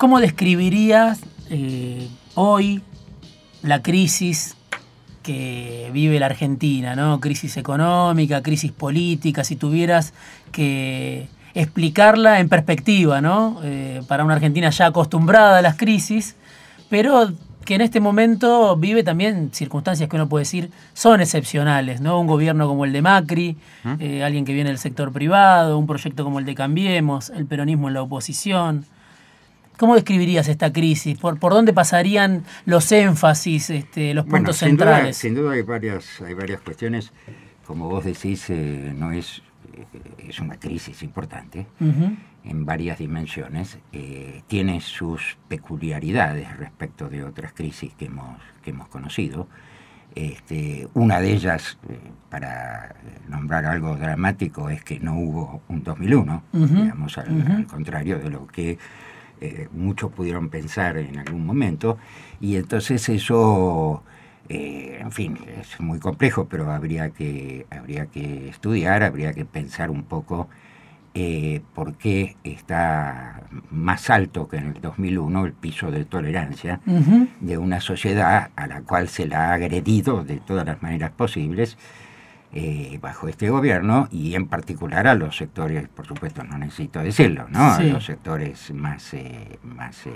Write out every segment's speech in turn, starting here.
¿Cómo describirías eh, hoy la crisis que vive la Argentina, ¿no? Crisis económica, crisis política, si tuvieras que explicarla en perspectiva, ¿no? Eh, para una Argentina ya acostumbrada a las crisis, pero que en este momento vive también circunstancias que uno puede decir son excepcionales, ¿no? Un gobierno como el de Macri, ¿Mm? eh, alguien que viene del sector privado, un proyecto como el de Cambiemos, el peronismo en la oposición. ¿Cómo describirías esta crisis? ¿Por, por dónde pasarían los énfasis, este, los puntos centrales? sin duda hay varias, hay varias cuestiones. Como vos decís, eh, no es, eh, es una crisis importante en varias dimensiones. Eh, tiene sus peculiaridades respecto de otras crisis que hemos, que hemos conocido. Este, una de ellas, para nombrar algo dramático, es que no hubo un 2001, digamos, al, contrario de lo que eh, muchos pudieron pensar en algún momento, y entonces eso, eh, en fin, es muy complejo, pero habría que, habría que estudiar, habría que pensar un poco eh, por qué está más alto que en el 2001 el piso de tolerancia de una sociedad a la cual se la ha agredido de todas las maneras posibles eh, bajo este gobierno y en particular a los sectores, por supuesto no necesito decirlo, ¿no? A los sectores más, eh, más eh,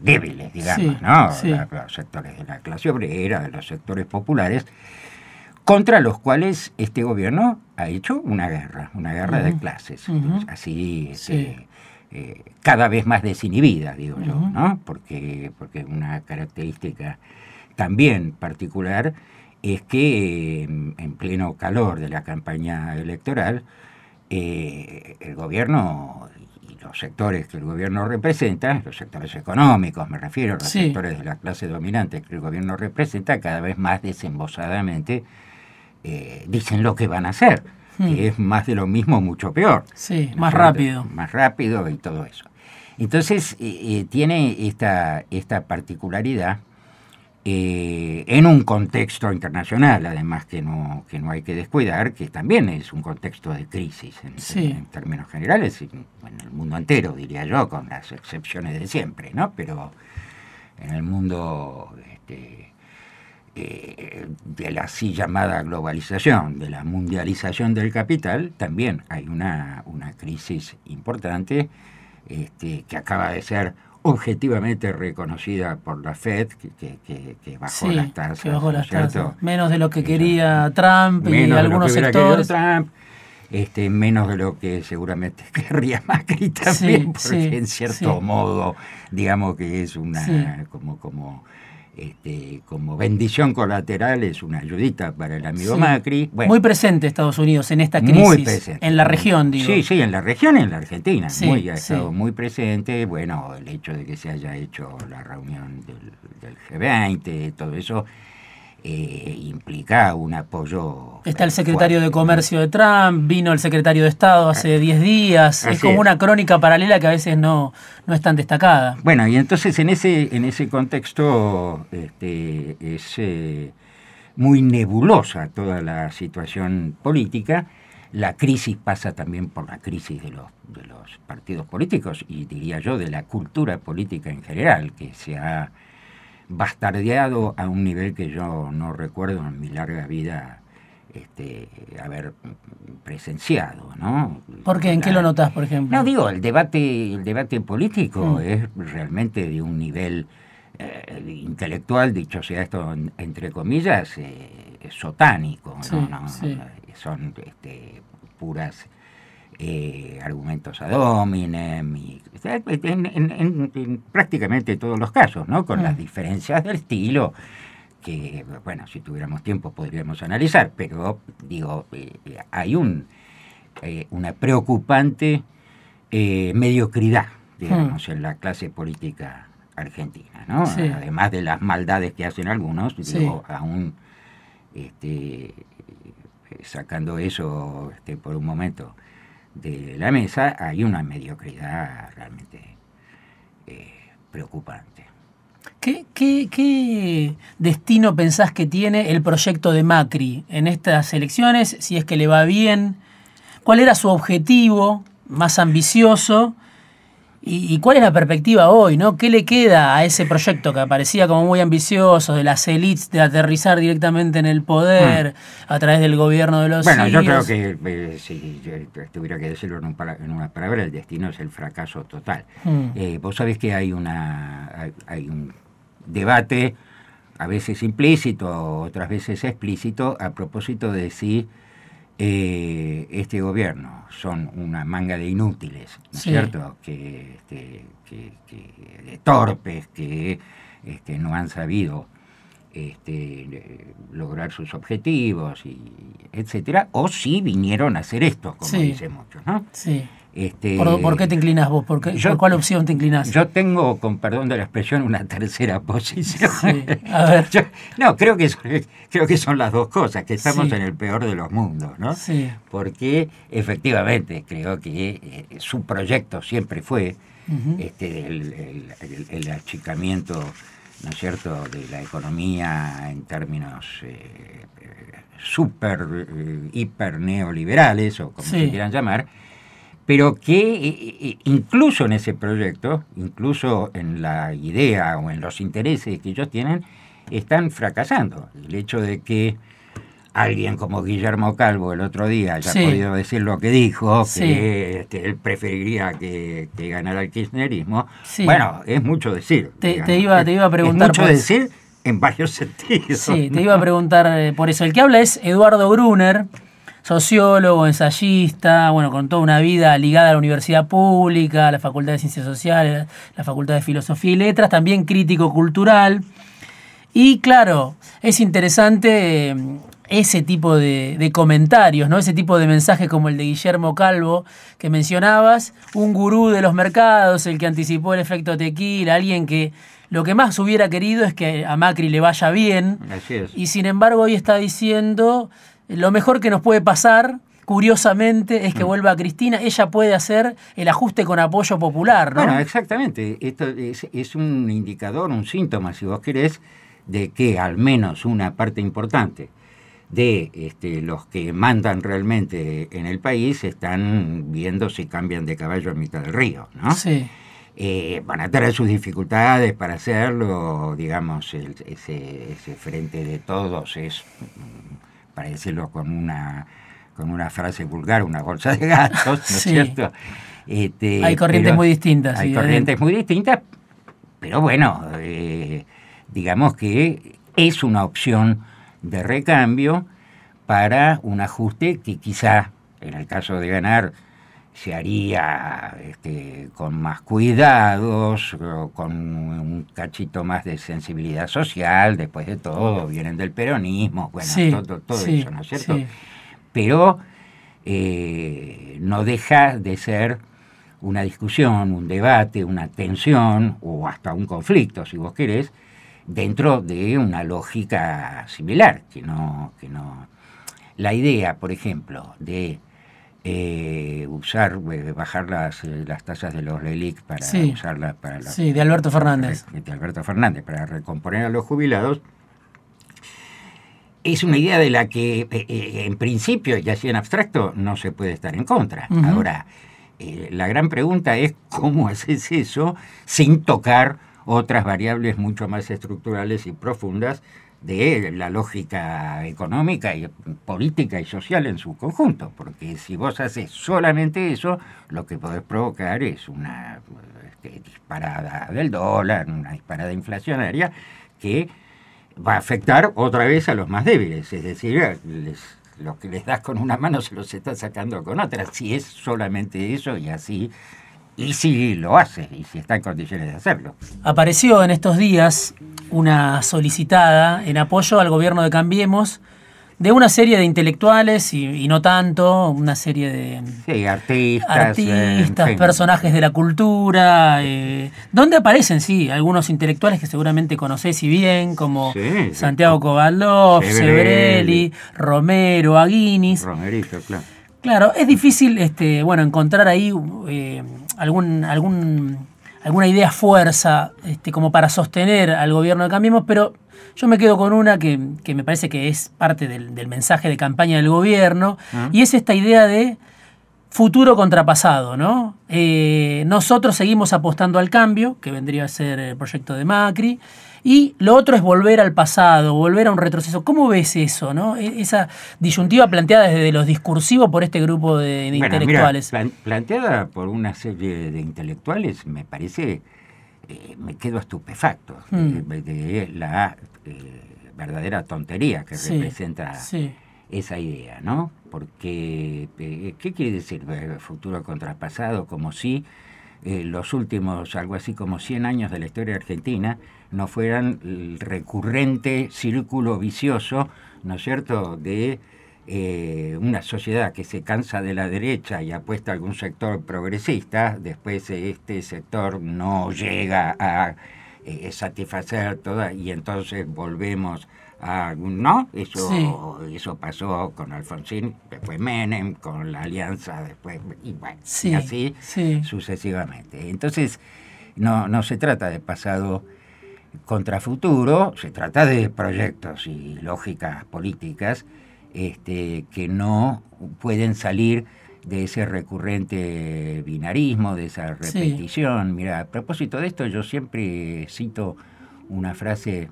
débiles, digamos, ¿no? los sectores de la clase obrera, de los sectores populares, contra los cuales este gobierno ha hecho una guerra, una guerra de clases, así este, cada vez más desinhibida, digo yo, ¿no? Porque, porque una característica también particular es que en pleno calor de la campaña electoral, eh, el gobierno y los sectores que el gobierno representa, los sectores económicos me refiero, los sectores de la clase dominante que el gobierno representa, cada vez más desembosadamente eh, dicen lo que van a hacer, que hmm. es más de lo mismo, mucho peor. Sí, más rápido. Más rápido y todo eso. Entonces, eh, tiene esta, esta particularidad eh, en un contexto internacional, además que no, que no hay que descuidar, que también es un contexto de crisis en, términos generales, en, el mundo entero, diría yo, con las excepciones de siempre, ¿no? Pero en el mundo este, eh, de la así llamada globalización, de la mundialización del capital, también hay una, una crisis importante este, que acaba de ser objetivamente reconocida por la Fed, que, bajó las tasas. Menos de lo que quería Trump y algunos sectores. Trump, este, menos de lo que seguramente querría Macri también, porque en cierto modo, digamos que es una como como este, como bendición colateral es una ayudita para el amigo Macri. muy presente Estados Unidos en esta crisis. Muy presente. En la región, digo. Sí, sí, en la región y en la Argentina. muy, ha estado muy presente. Bueno, el hecho de que se haya hecho la reunión del, del G20, todo eso eh, implica un apoyo. Está el secretario de Comercio de Trump, vino el secretario de Estado hace 10 días. es como una crónica paralela que a veces no, no es tan destacada. Bueno, y entonces en ese, en ese contexto este, es eh, muy nebulosa toda la situación política. La crisis pasa también por la crisis de los, de los partidos políticos y diría yo de la cultura política en general, que se ha bastardeado a un nivel que yo no recuerdo en mi larga vida este, haber presenciado, ¿no? ¿Por qué? ¿En qué lo notas, por ejemplo? No, digo, el debate, el debate político mm. es realmente de un nivel eh, intelectual, dicho sea esto entre comillas, eh, sotánico, ¿no? Son este, puras eh, argumentos ad hominem, y, en, prácticamente todos los casos, ¿no? con las mm. diferencias del estilo que, bueno, si tuviéramos tiempo podríamos analizar, pero digo, eh, hay un, eh, una preocupante mediocridad, digamos, mm. en la clase política argentina, ¿no? Además de las maldades que hacen algunos, digo, aún este, sacando eso este, por un momento de la mesa, hay una mediocridad realmente eh, preocupante. ¿Qué, ¿Qué, destino pensás que tiene el proyecto de Macri en estas elecciones? Si es que le va bien, ¿cuál era su objetivo más ambicioso? ¿Y, cuál es la perspectiva hoy? ¿no? ¿Qué le queda a ese proyecto que parecía como muy ambicioso, de las élites, de aterrizar directamente en el poder mm. a través del gobierno de los Bueno, yo creo que eh, si yo tuviera que decirlo en, una palabra, el destino es el fracaso total. Mm. Eh, vos sabés que hay, una, hay, un debate, a veces implícito, otras veces explícito, a propósito de si eh, este gobierno son una manga de inútiles, ¿no es cierto? Que, de torpes, que este, no han sabido este, lograr sus objetivos, y etcétera, o si vinieron a hacer esto, como dicen muchos, ¿no? Sí. Este, ¿Por, qué te inclinas vos? ¿Por, cuál opción te inclinas? Yo tengo, con perdón de la expresión, una tercera posición. A ver. no, creo que, son, creo que son las dos cosas, que estamos en el peor de los mundos, ¿no? Sí. Porque efectivamente creo que eh, su proyecto siempre fue este, el, achicamiento, ¿no es cierto?, de la economía en términos eh, eh super, eh, hiper neoliberales, o como se quieran llamar, pero que eh, incluso en ese proyecto, incluso en la idea o en los intereses que ellos tienen, están fracasando. El hecho de que alguien como Guillermo Calvo el otro día haya podido decir lo que dijo, que este, él preferiría que, ganara el kirchnerismo, bueno, es mucho decir. Te, iba, te iba a preguntar. Es mucho decir en varios sentidos. Sí, te iba a preguntar eh, por eso. El que habla es Eduardo Brunner, sociólogo, ensayista, bueno, con toda una vida ligada a la universidad pública, a la Facultad de Ciencias Sociales, la Facultad de Filosofía y Letras, también crítico cultural. Y claro, es interesante eh, ese tipo de, comentarios, ¿no? ese tipo de mensajes como el de Guillermo Calvo que mencionabas, un gurú de los mercados, el que anticipó el efecto tequila, alguien que lo que más hubiera querido es que a Macri le vaya bien. Y sin embargo hoy está diciendo lo mejor que nos puede pasar, curiosamente, es que mm. vuelva Cristina. Ella puede hacer el ajuste con apoyo popular, ¿no? Bueno, exactamente. Esto es, un indicador, un síntoma, si vos querés, de que al menos una parte importante de este, los que mandan realmente en el país están viendo si cambian de caballo en mitad del río, ¿no? Sí. Eh, van a tener sus dificultades para hacerlo, digamos, ese, ese, frente de todos es para decirlo con una, con una frase vulgar, una bolsa de gatos, ¿no es cierto? Este, hay corrientes muy distintas. Hay corrientes muy distintas, pero bueno, eh, digamos que es una opción de recambio para un ajuste que quizá, en el caso de ganar, se haría este, con más cuidados, con un cachito más de sensibilidad social, después de todo, vienen del peronismo, bueno, todo, eso, ¿no es cierto? Pero eh, no deja de ser una discusión, un debate, una tensión o hasta un conflicto, si vos querés, dentro de una lógica similar, que no, que no. La idea, por ejemplo, de eh, usar, eh, bajar las, eh, las tasas de los LELIC para usarlas para... sí, de Alberto Fernández. De Alberto Fernández, para recomponer a los jubilados, es una idea de la que en principio y así en abstracto no se puede estar en contra. Ahora, la gran pregunta es cómo haces eso sin tocar otras variables mucho más estructurales y profundas de la lógica económica y política y social en su conjunto, porque si vos haces solamente eso, lo que podés provocar es una este, disparada del dólar, una disparada inflacionaria que va a afectar otra vez a los más débiles, es decir, lo que les das con una mano se los está sacando con otra, si es solamente eso y así y si lo hace, y si está en condiciones de hacerlo. Apareció en estos días una solicitada en apoyo al gobierno de Cambiemos de una serie de intelectuales y, no tanto, una serie de artistas, artistas personajes de la cultura, eh, donde aparecen, sí, algunos intelectuales que seguramente conocés y bien, como Santiago Kovaldov, Sebrelli, Romero, Aguinis. Romerito, claro. Claro, es difícil este, bueno, encontrar ahí eh, algún, algún, alguna idea fuerza este, como para sostener al gobierno de Cambiemos, pero yo me quedo con una que, me parece que es parte del, mensaje de campaña del gobierno, ah. y es esta idea de futuro contra pasado, ¿no? Eh, nosotros seguimos apostando al cambio, que vendría a ser el proyecto de Macri, y lo otro es volver al pasado, volver a un retroceso. ¿Cómo ves eso, no? E, esa disyuntiva planteada desde los discursivos por este grupo de, intelectuales. planteada por una serie de intelectuales, me parece, eh, me quedo estupefacto de, hmm. la eh, verdadera tontería que representa esa idea, ¿no? Porque, eh, ¿qué quiere decir futuro contrapasado? Como si los últimos, algo así como 100 años de la historia argentina, no fueran el recurrente círculo vicioso, ¿no es cierto?, de eh, una sociedad que se cansa de la derecha y apuesta a algún sector progresista, después este sector no llega a eh, satisfacer toda y entonces volvemos no. Eso eso pasó con Alfonsín después Menem con la alianza después y, bueno, y así sucesivamente. Entonces no no se trata de pasado contra futuro, se trata de proyectos y lógicas políticas este, que no pueden salir de ese recurrente binarismo, de esa repetición. Mira, a propósito de esto, yo siempre cito una frase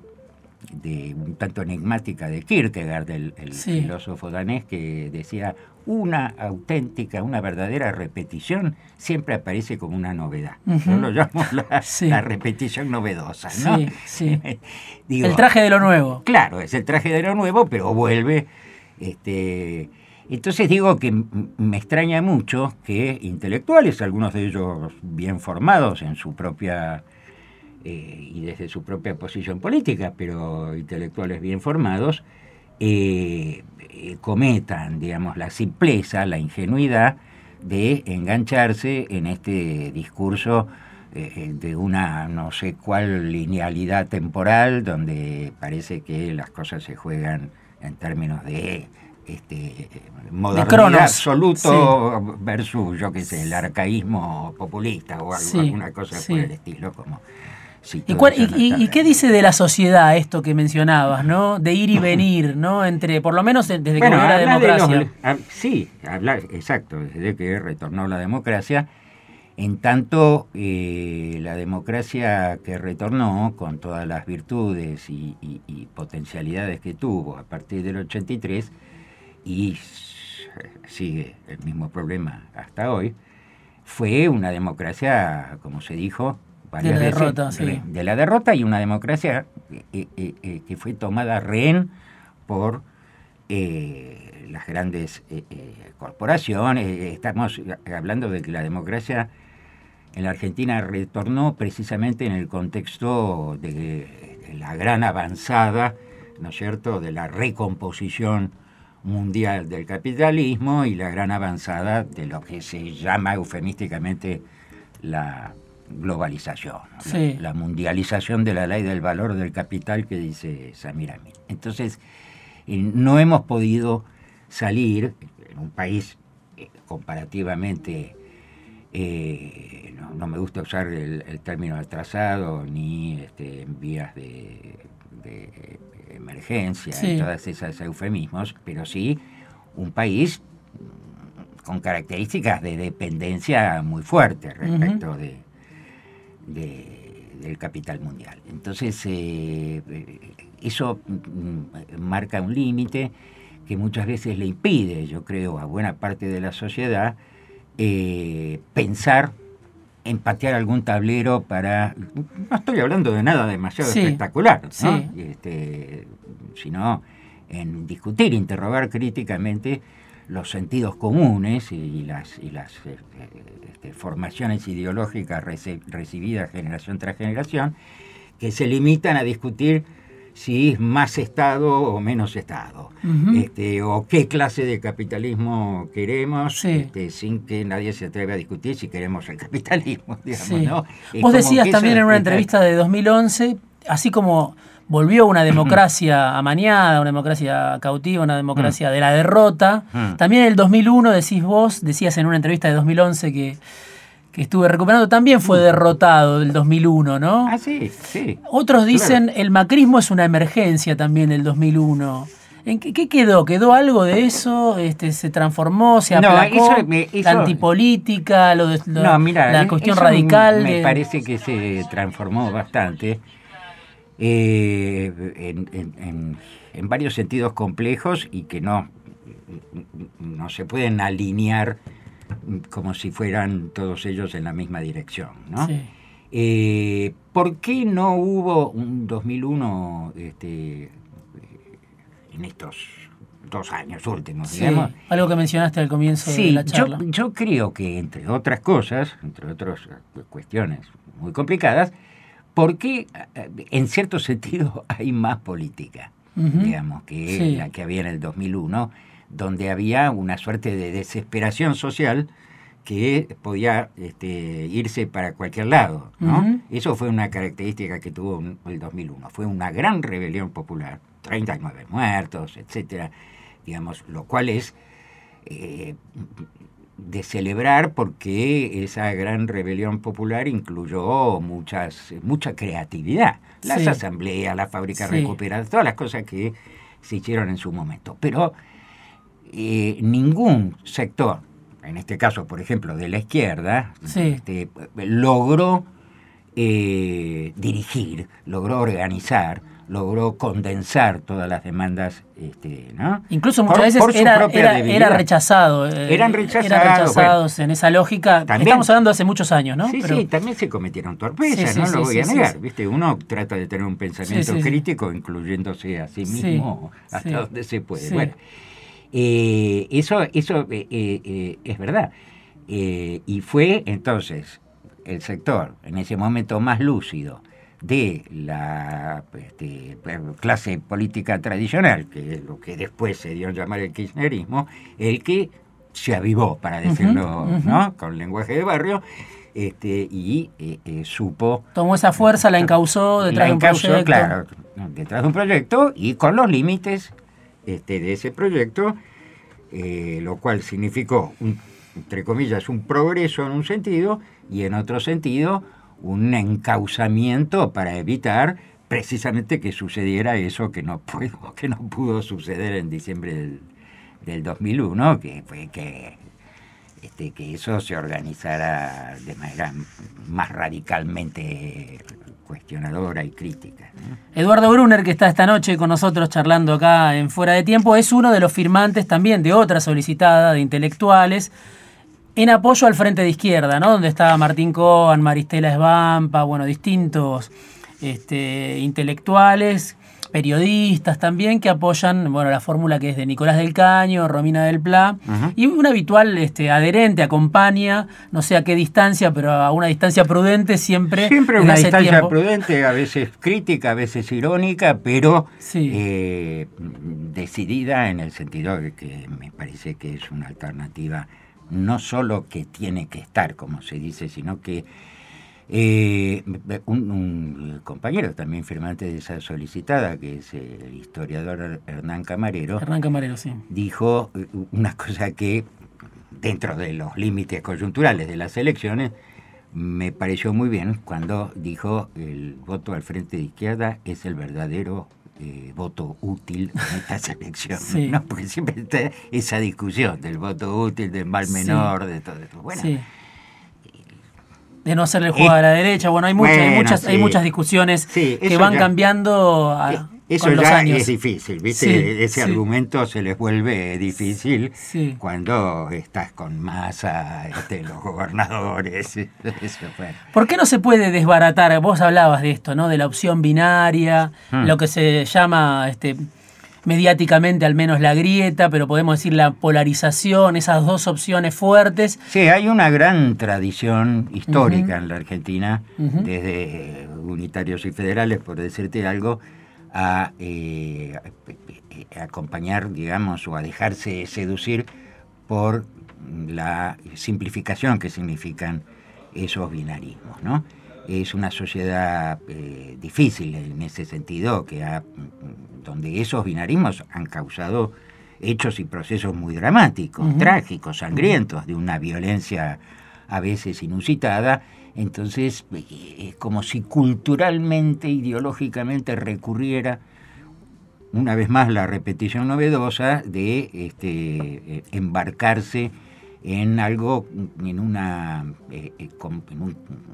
de un tanto enigmática de Kierkegaard, el, filósofo danés, que decía, una auténtica, una verdadera repetición siempre aparece como una novedad. Yo lo llamo la, repetición novedosa. ¿no? Sí, el traje de lo nuevo. Claro, es el traje de lo nuevo, pero vuelve. Este, entonces digo que me extraña mucho que intelectuales, algunos de ellos bien formados en su propia eh, y desde su propia posición política, pero intelectuales bien formados, eh, eh, cometan, digamos, la simpleza, la ingenuidad de engancharse en este discurso de una no sé cuál linealidad temporal donde parece que las cosas se juegan en términos de este, modernidad absoluto versus, yo qué sé, el arcaísmo populista o alguna cosa por el estilo, como ¿Y, qué dice de la sociedad esto que mencionabas, ¿no? De ir y venir, ¿no? Entre, por lo menos desde que la democracia. Sí, habla, exacto, desde que retornó la democracia. En tanto, eh, la democracia que retornó, con todas las virtudes y, potencialidades que tuvo a partir del 83, y sigue el mismo problema hasta hoy, fue una democracia, como se dijo, de la derrota, de la derrota y una democracia eh, eh, eh, que fue tomada rehén por las grandes corporaciones. Estamos hablando de que la democracia en la Argentina retornó precisamente en el contexto de, de la gran avanzada, ¿no es cierto?, de la recomposición mundial del capitalismo y la gran avanzada de lo que se llama eufemísticamente la globalización, la, mundialización de la ley del valor del capital que dice Samir Amin. Entonces, eh, no hemos podido salir en un país eh, comparativamente, eh, no, me gusta usar el, término atrasado ni este, en vías de, emergencia y todas esas eufemismos, pero sí un país con características de dependencia muy fuertes respecto de del capital mundial. Entonces, eh, eso mm, marca un límite que muchas veces le impide, yo creo, a buena parte de la sociedad eh, pensar en patear algún tablero para... No estoy hablando de nada demasiado espectacular, este, sino en discutir, interrogar críticamente los sentidos comunes y las, y las eh, este, formaciones ideológicas recibidas generación tras generación, que se limitan a discutir si es más Estado o menos Estado, este, o qué clase de capitalismo queremos, este, sin que nadie se atreva a discutir si queremos el capitalismo. Digamos, Vos decías también en una entrevista de 2011, así como volvió una democracia amañada, una democracia cautiva, una democracia mm. de la derrota. Mm. También en el 2001, decís vos, decías en una entrevista de 2011 que, que estuve recuperando, también fue derrotado el 2001, ¿no? Ah, sí, sí. Otros dicen el macrismo es una emergencia también del 2001. ¿En qué, quedó? ¿Quedó algo de eso? Este, ¿Se transformó? ¿Se aplacó? ¿La antipolítica? Lo de, ¿La cuestión radical? Me parece que se transformó bastante. Eh, en, en, varios sentidos complejos y que no, no se pueden alinear como si fueran todos ellos en la misma dirección. ¿no? Eh, ¿Por qué no hubo un 2001 este, en estos dos años últimos, digamos? Algo que mencionaste al comienzo de la charla. Yo, yo creo que, entre otras cosas, entre otras cuestiones muy complicadas, porque en cierto sentido hay más política, digamos, que la que había en el 2001, donde había una suerte de desesperación social que podía este, irse para cualquier lado. ¿no? Eso fue una característica que tuvo el 2001. Fue una gran rebelión popular, 39 muertos, etcétera, digamos, lo cual es eh, de celebrar porque esa gran rebelión popular incluyó muchas, mucha creatividad. Las asambleas, las fábricas recuperadas, todas las cosas que se hicieron en su momento. Pero eh, ningún sector en este caso, por ejemplo, de la izquierda, este, logró eh, dirigir, logró organizar, logró condensar todas las demandas, este, ¿no? Incluso muchas veces era, rechazado. Eh, Eran rechazados. en esa lógica. Estamos hablando de hace muchos años, ¿no? Sí, sí, también se cometieron torpezas, no lo voy a negar. ¿viste? Uno trata de tener un pensamiento crítico, incluyéndose a sí mismo hasta donde se puede. Bueno, eh, eso eso eh, es verdad. y fue entonces el sector en ese momento más lúcido de la este, clase política tradicional, que es lo que después se dio a llamar el kirchnerismo, el que se avivó, para decirlo ¿no? con lenguaje de barrio, este, y supo... Tomó esa fuerza, la encausó detrás de un proyecto. Claro, detrás de un proyecto y con los límites este, de ese proyecto, eh, lo cual significó, entre comillas, un progreso en un sentido y en otro sentido un encauzamiento para evitar precisamente que sucediera eso que no pudo, que no pudo suceder en diciembre del, del 2001, que fue que este, que eso se organizara de manera más radicalmente cuestionadora y crítica. Eduardo Brunner, que está esta noche con nosotros charlando acá en Fuera de Tiempo, es uno de los firmantes también de otra solicitada de intelectuales en apoyo al Frente de Izquierda, ¿no? Donde estaba Martín Cohen, Maristela Esbampa, bueno, distintos este, intelectuales periodistas también que apoyan bueno, la fórmula que es de Nicolás del Caño, Romina del Pla, y un habitual este, adherente acompaña, no sé a qué distancia, pero a una distancia prudente siempre. Siempre una distancia prudente, a veces crítica, a veces irónica, pero eh, decidida en el sentido de que me parece que es una alternativa no solo que tiene que estar, como se dice, sino que eh, un, compañero también firmante de esa solicitada, que es el historiador Hernán Camarero, Hernán Camarero sí. dijo eh, una cosa que, dentro de los límites coyunturales de las elecciones, me pareció muy bien cuando dijo el voto al frente de izquierda es el verdadero eh, voto útil en estas elecciones, ¿no? porque siempre está esa discusión del voto útil, del mal menor, de todo eso. Bueno, de no hacerle el juego a la derecha. Bueno, hay muchas, hay muchas, hay muchas discusiones que van cambiando. A, eso ya es difícil, ¿viste? Ese argumento se les vuelve difícil cuando estás con masa, este, los gobernadores. ¿Por qué no se puede desbaratar? Vos hablabas de esto, ¿no? De la opción binaria, hmm. lo que se llama este, mediáticamente al menos la grieta, pero podemos decir la polarización, esas dos opciones fuertes. Sí, hay una gran tradición histórica en la Argentina, desde unitarios y federales, por decirte algo, a, eh, acompañar, digamos, o a dejarse seducir por la simplificación que significan esos binarismos, ¿no? Es una sociedad eh, difícil en ese sentido, que ha donde esos binarismos han causado hechos y procesos muy dramáticos, trágicos, sangrientos, de una violencia a veces inusitada. Entonces, es como si culturalmente, ideológicamente recurriera una vez más la repetición novedosa de este, embarcarse en algo, en una,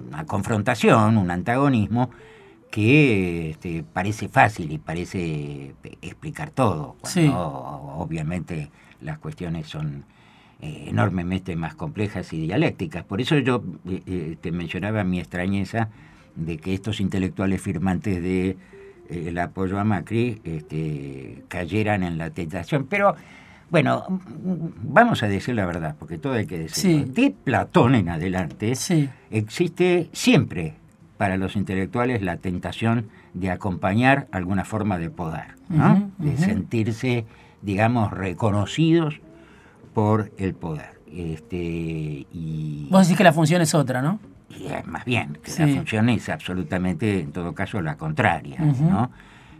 una confrontación, un antagonismo que este, parece fácil y parece explicar todo, obviamente las cuestiones son eh, enormemente más complejas y dialécticas. Por eso yo eh, eh, te mencionaba mi extrañeza de que estos intelectuales firmantes de el apoyo a Macri este, cayeran en la tentación. Pero bueno, vamos a decir la verdad, porque todo hay que decirlo. De Platón en adelante existe siempre para los intelectuales la tentación de acompañar alguna forma de poder, de sentirse, digamos, reconocidos por el poder. Este, y, Vos decís que la función es otra, ¿no? más bien, que la función es absolutamente, en todo caso, la contraria, ¿no?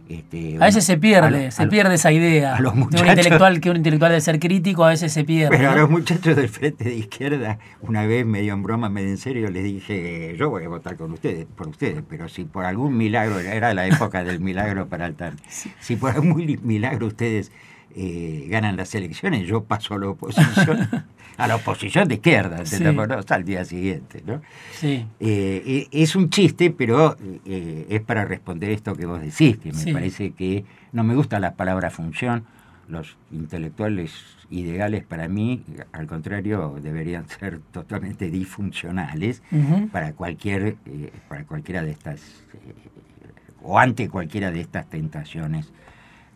Este, a veces se pierde, se pierde esa idea. de un intelectual que un intelectual de ser crítico a veces se pierde. Pero a los muchachos del frente de izquierda, una vez medio en broma, medio en serio, les dije, yo voy a votar con ustedes, por ustedes, pero si por algún milagro, era la época del milagro para el tal, si por algún milagro ustedes eh, ganan las elecciones, yo paso a la oposición. a la oposición de izquierda, sí. hasta el día siguiente. ¿no? Sí. Eh, eh, es un chiste, pero eh, es para responder esto que vos decís, que me parece que no me gusta la palabra función. Los intelectuales ideales para mí, al contrario, deberían ser totalmente disfuncionales para cualquier para cualquiera de estas o ante cualquiera de estas tentaciones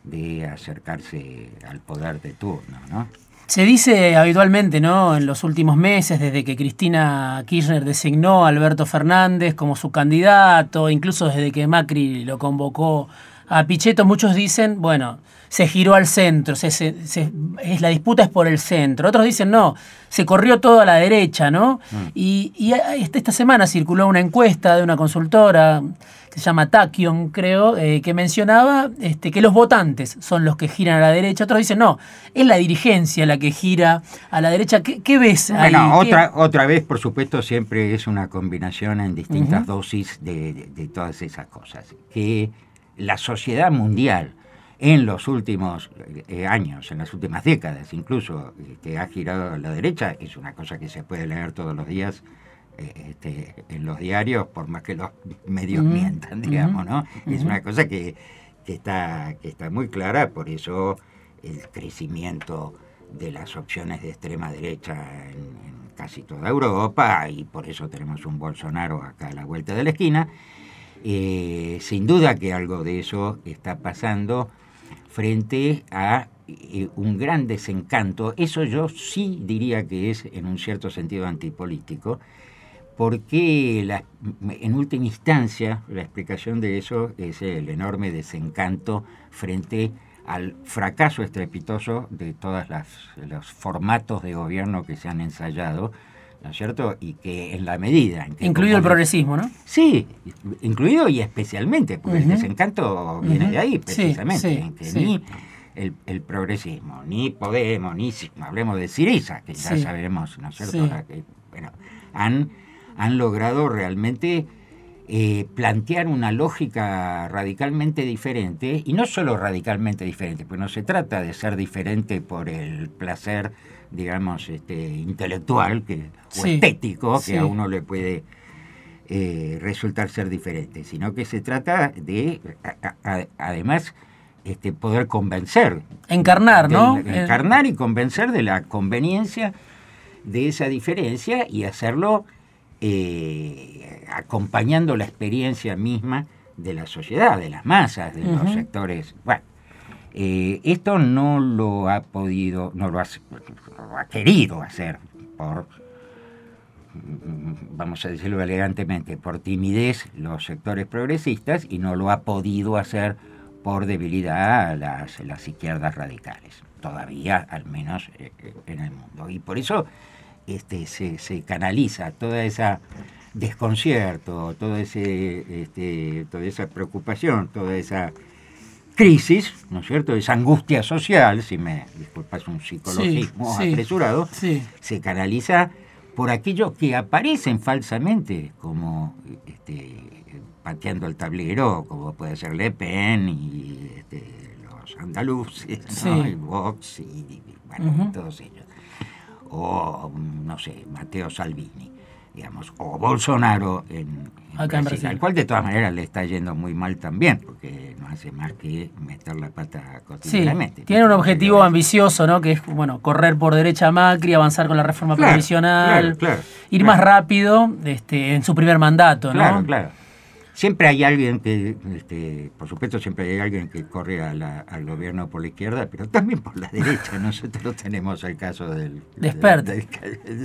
de acercarse al poder de turno, ¿no? Se dice habitualmente, ¿no? En los últimos meses, desde que Cristina Kirchner designó a Alberto Fernández como su candidato, incluso desde que Macri lo convocó a Pichetto, muchos dicen, bueno, se giró al centro, se, es, la disputa es por el centro. Otros dicen, no, se corrió todo a la derecha, ¿no? Mm. Y, esta semana circuló una encuesta de una consultora que se llama Takion, creo, eh, que mencionaba este, que los votantes son los que giran a la derecha. Otros dicen, no, es la dirigencia la que gira a la derecha. ¿Qué, ves ahí? Bueno, otra, otra vez, por supuesto, siempre es una combinación en distintas dosis de, de todas esas cosas. Que la sociedad mundial en los últimos eh, años, en las últimas décadas incluso, eh, que ha girado a la derecha, es una cosa que se puede leer todos los días eh, este, en los diarios, por más que los medios mientan, digamos, ¿no? Es una cosa que, está, que está muy clara, por eso el crecimiento de las opciones de extrema derecha en, casi toda Europa, y por eso tenemos un Bolsonaro acá a la vuelta de la esquina. sin duda que algo de eso está pasando frente a eh, un gran desencanto. Eso yo sí diría que es en un cierto sentido antipolítico, porque en última instancia la explicación de eso es el enorme desencanto frente al fracaso estrepitoso de todos los formatos de gobierno que se han ensayado, ¿no es cierto? Y que en la medida... En incluido el progresismo, ¿no? Sí, incluido y especialmente, porque el desencanto viene de ahí, precisamente, que ni el, progresismo, ni Podemos, ni hablemos de Siriza, que ya sabemos, ¿no es cierto? Que, bueno, han, han logrado realmente eh, plantear una lógica radicalmente diferente, y no solo radicalmente diferente, pues no se trata de ser diferente por el placer digamos, este, intelectual que, o estético que a uno le puede eh, resultar ser diferente, sino que se trata de, además, este, poder convencer. Encarnar, ¿no? encarnar y convencer de la conveniencia de esa diferencia y hacerlo eh, acompañando la experiencia misma de la sociedad, de las masas, de los sectores. Bueno, eh, esto no lo ha podido, no lo ha, querido hacer por, vamos a decirlo elegantemente, por timidez los sectores progresistas y no lo ha podido hacer por debilidad a las, las izquierdas radicales, todavía al menos eh, eh, en el mundo. Y por eso este, se, canaliza toda esa desconcierto, todo ese, este, toda esa preocupación, toda esa crisis, ¿no es cierto?, esa angustia social, si me disculpas un psicologismo apresurado, se canaliza por aquellos que aparecen falsamente como este, pateando el tablero, como puede ser Le Pen y este, los andaluces, ¿no? Vox y, bueno, todos ellos. O, no sé, Mateo Salvini digamos, o Bolsonaro en, Brasil, al cual de todas maneras le está yendo muy mal también, porque no hace más que meter la pata cotidianamente. Sí, tiene un objetivo ambicioso, ¿no? Que es, bueno, correr por derecha a Macri, avanzar con la reforma previsional, ir más rápido este, en su primer mandato, ¿no? Claro, claro. Siempre hay alguien que, este, por supuesto, siempre hay alguien que corre al gobierno por la izquierda, pero también por la derecha. Nosotros tenemos el caso del,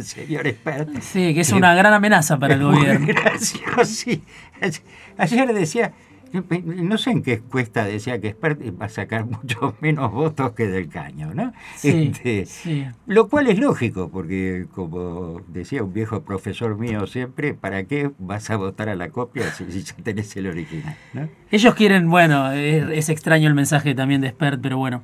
señor Expert. Sí, que es una gran amenaza para el gobierno. Gracias, sí. Ayer decía, no sé en qué cuesta, decía que Expert va a sacar mucho menos votos que del caño, ¿no? Este, lo cual es lógico, porque como decía un viejo profesor mío siempre, ¿para qué vas a votar a la copia si, ya tenés el original? Ellos quieren, bueno, es, extraño el mensaje también de Expert, pero bueno,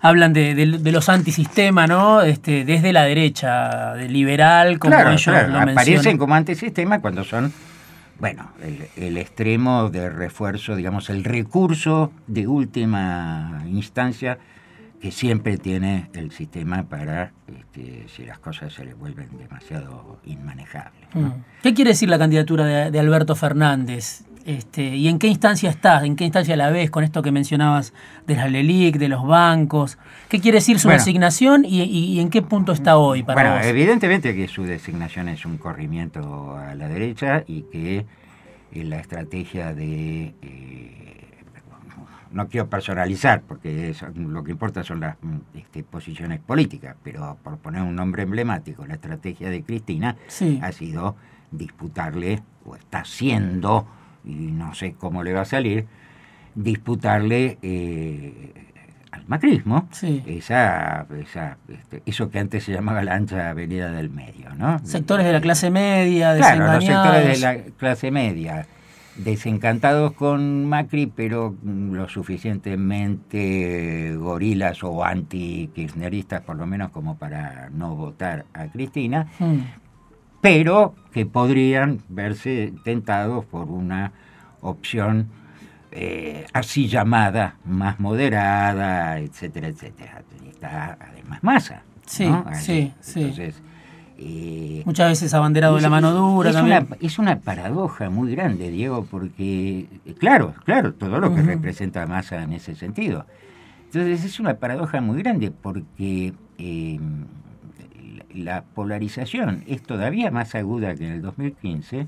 hablan de, los antisistemas, ¿no? Este, desde la derecha, de liberal, como ellos lo Aparecen como antisistema cuando son bueno, el, extremo de refuerzo, digamos, el recurso de última instancia que siempre tiene el sistema para este, si las cosas se le vuelven demasiado inmanejables. Mm. ¿Qué quiere decir la candidatura de Alberto Fernández? Este, ¿Y en qué instancia estás? ¿En qué instancia la ves con esto que mencionabas de la LELIC, de los bancos? ¿Qué quiere decir su designación y, en qué punto está hoy para bueno, evidentemente que su designación es un corrimiento a la derecha y que eh, la estrategia de... Eh, no quiero personalizar porque lo que importa son las este, posiciones políticas, pero por poner un nombre emblemático, la estrategia de Cristina ha sido disputarle, o está siendo y no sé cómo le va a salir, disputarle eh, al macrismo esa, este, eso que antes se llamaba la ancha avenida del medio. ¿no? Sectores de la clase media, Claro, los sectores de la clase media, desencantados con Macri, pero lo suficientemente gorilas o anti-kirchneristas, por lo menos como para no votar a Cristina, hmm pero que podrían verse tentados por una opción eh, así llamada más moderada, etcétera, etcétera. Está además masa. Sí, sí, Entonces, eh, Muchas veces abanderado de la mano dura es también. Una, es una paradoja muy grande, Diego, porque, eh, claro, claro, todo lo que representa masa en ese sentido. Entonces es una paradoja muy grande porque la polarización es todavía más aguda que en el 2015,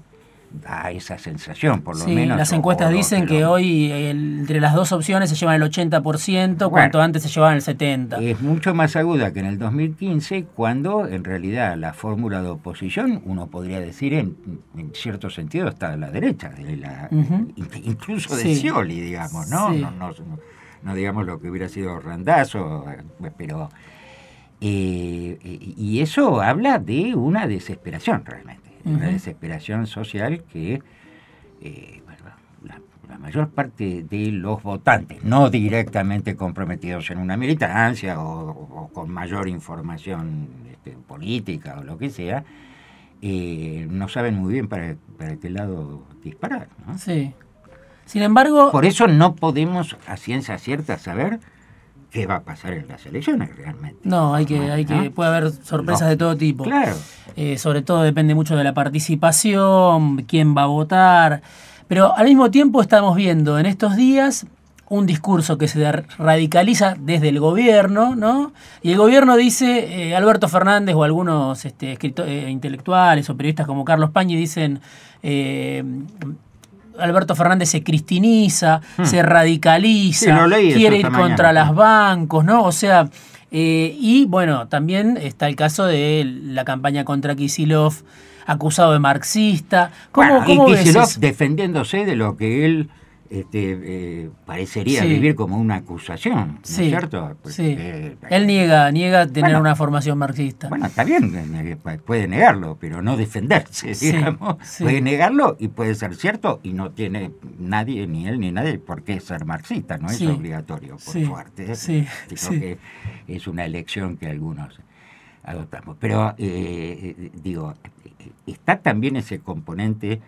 da esa sensación, por lo sí, menos. Las encuestas dicen que hoy entre las dos opciones se llevan el 80%, cuanto antes se llevaban el 70%. Es mucho más aguda que en el 2015, cuando en realidad la fórmula de oposición, uno podría decir, en, cierto sentido, está a la derecha, de la, incluso de Scioli, digamos, ¿no? No, no, no digamos lo que hubiera sido Randazo, pero eh, y eso habla de una desesperación realmente, una desesperación social que eh, la, mayor parte de los votantes, no directamente comprometidos en una militancia o, con mayor información este, política o lo que sea, eh, no saben muy bien para, para qué lado disparar. Sí. Sin embargo... Por eso no podemos a ciencia cierta saber qué va a pasar en las elecciones realmente. No, hay que, hay que, puede haber sorpresas de todo tipo. Claro. Eh, sobre todo depende mucho de la participación, quién va a votar. Pero al mismo tiempo estamos viendo en estos días un discurso que se radicaliza desde el gobierno, ¿no? Y el gobierno dice, eh, Alberto Fernández o algunos este, eh, intelectuales o periodistas como Carlos Pañi dicen, Alberto Fernández se cristiniza, hmm. se radicaliza, quiere ir contra los bancos, ¿no? O sea, eh, y bueno, también está el caso de la campaña contra Kisilov, acusado de marxista. ¿Cómo, y Kisilov defendiéndose de lo que él este, eh, parecería vivir como una acusación, ¿no es cierto? sí. Él niega, niega tener una formación marxista. Bueno, está bien, eh, puede negarlo, pero no defenderse, digamos. Puede negarlo y puede ser cierto y no tiene nadie, ni él ni nadie, por qué ser marxista, no es obligatorio, por suerte. Sí. que es una elección que algunos adoptamos. Pero, eh, digo, está también ese componente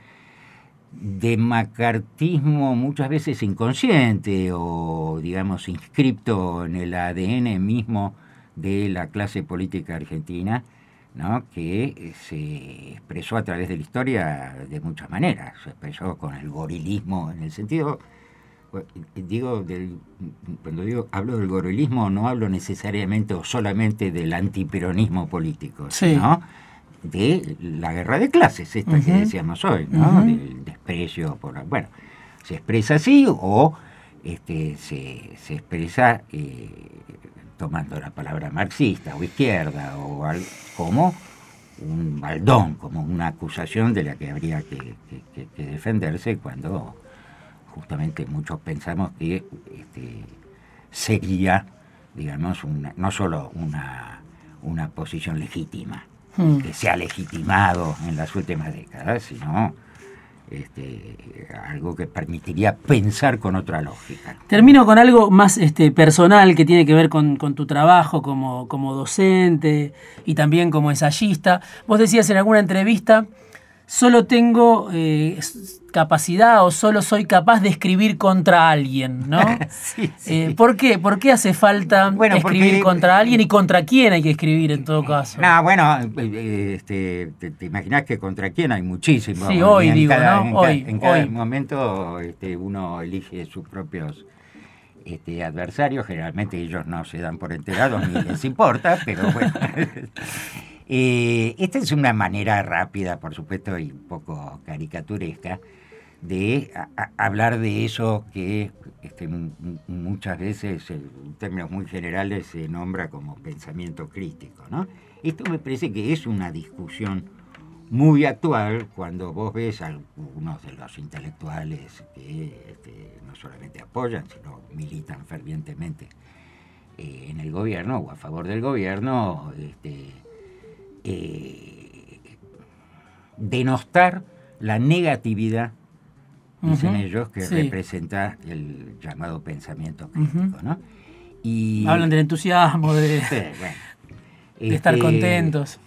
de macartismo muchas veces inconsciente o, digamos, inscripto en el ADN mismo de la clase política argentina, ¿no? que se expresó a través de la historia de muchas maneras. Se expresó con el gorilismo, en el sentido, digo, cuando digo hablo del gorilismo, no hablo necesariamente o solamente del antiperonismo político, sino de la guerra de clases, esta que decíamos hoy, ¿no? del desprecio por... Bueno, se expresa así o este, se, se expresa eh, tomando la palabra marxista o izquierda o como un baldón, como una acusación de la que habría que, defenderse cuando justamente muchos pensamos que este, sería, digamos, una, no solo una, una posición legítima, hmm. que se ha legitimado en las últimas décadas, sino este, algo que permitiría pensar con otra lógica. Termino con algo más este, personal que tiene que ver con, tu trabajo como, como docente y también como ensayista. Vos decías en alguna entrevista solo tengo eh, capacidad o solo soy capaz de escribir contra alguien, ¿no? sí, eh, ¿Por qué? ¿Por qué hace falta escribir contra alguien y contra quién hay que escribir en todo caso? No, bueno, eh, este, te, imaginas que contra quién hay muchísimo. Sí, hoy digo, ¿no? hoy, en cada momento este, uno elige sus propios este, adversarios, generalmente ellos no se dan por enterados ni les importa, pero bueno. Eh, esta es una manera rápida, por supuesto, y un poco caricaturesca, de hablar de eso que este, muchas veces, en términos muy generales, se nombra como pensamiento crítico. Esto me parece que es una discusión muy actual cuando vos ves a algunos de los intelectuales que este, no solamente apoyan, sino militan fervientemente eh, en el gobierno o a favor del gobierno. Este, eh, denostar la negatividad, dicen ellos, que representa el llamado pensamiento crítico. ¿no? y, Hablan del entusiasmo, de, estar este, contentos.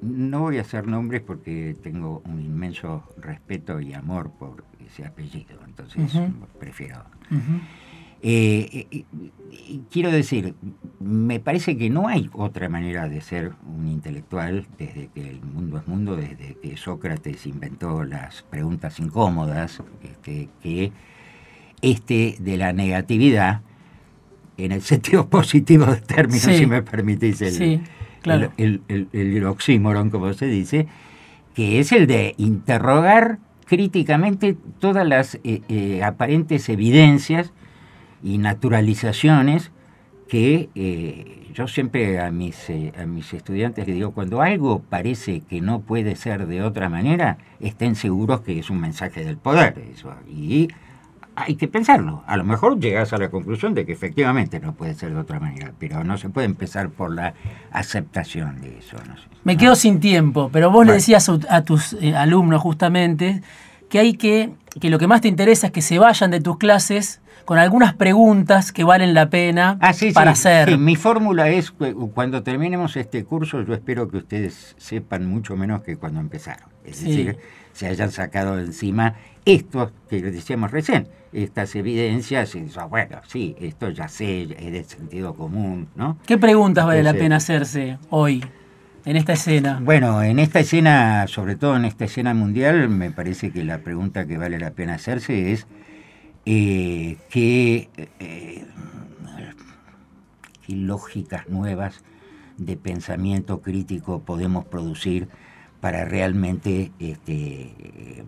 No voy a hacer nombres porque tengo un inmenso respeto y amor por ese apellido, entonces prefiero. Eh, eh, quiero decir, me parece que no hay otra manera de ser un intelectual desde que el mundo es mundo, desde que Sócrates inventó las preguntas incómodas, este, que este de la negatividad, en el sentido positivo del término, si me permitís el, el, oxímoron, como se dice, que es el de interrogar críticamente todas las eh, aparentes evidencias y naturalizaciones que eh, yo siempre a mis, eh, a mis estudiantes les digo, cuando algo parece que no puede ser de otra manera, estén seguros que es un mensaje del poder. Eso, y hay que pensarlo. A lo mejor llegas a la conclusión de que efectivamente no puede ser de otra manera, pero no se puede empezar por la aceptación de eso. Me quedo sin tiempo, pero vos le decías a tus eh, alumnos justamente que hay que, que lo que más te interesa es que se vayan de tus clases con algunas preguntas que valen la pena ah, para hacer. mi fórmula es, cuando terminemos este curso, yo espero que ustedes sepan mucho menos que cuando empezaron. Es decir, se hayan sacado de encima esto que les decíamos recién, estas evidencias, y bueno, sí, esto ya sé, es de sentido común, ¿no? ¿Qué preguntas vale la pena hacerse hoy? En esta escena. Bueno, en esta escena, sobre todo en esta escena mundial, me parece que la pregunta que vale la pena hacerse es eh, qué, eh, qué lógicas nuevas de pensamiento crítico podemos producir para realmente este,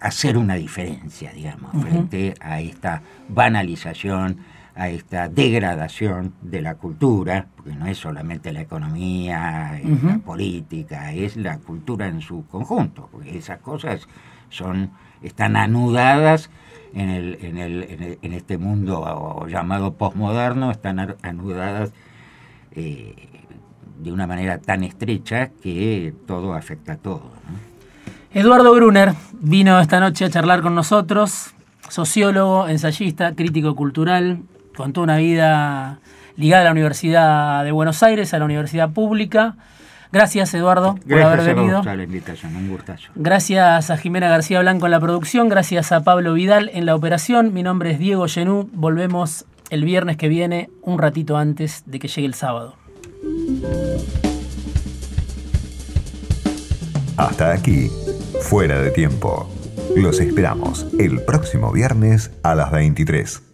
hacer una diferencia, digamos, frente a esta banalización, a esta degradación de la cultura, porque no es solamente la economía, la política, es la cultura en su conjunto, porque esas cosas son, están anudadas en, el, en, el, en, este mundo llamado posmoderno, están anudadas eh, de una manera tan estrecha que todo afecta a todo. Eduardo Brunner vino esta noche a charlar con nosotros, sociólogo, ensayista, crítico cultural, con toda una vida ligada a la Universidad de Buenos Aires, a la Universidad Pública. Gracias, Eduardo, por haber venido. Gracias a la invitación, un gustazo. Gracias a Jimena García Blanco en la producción, gracias a Pablo Vidal en la operación. Mi nombre es Diego Genú. Volvemos el viernes que viene, un ratito antes de que llegue el sábado. Hasta aquí, fuera de tiempo. Los esperamos el próximo viernes a las 23.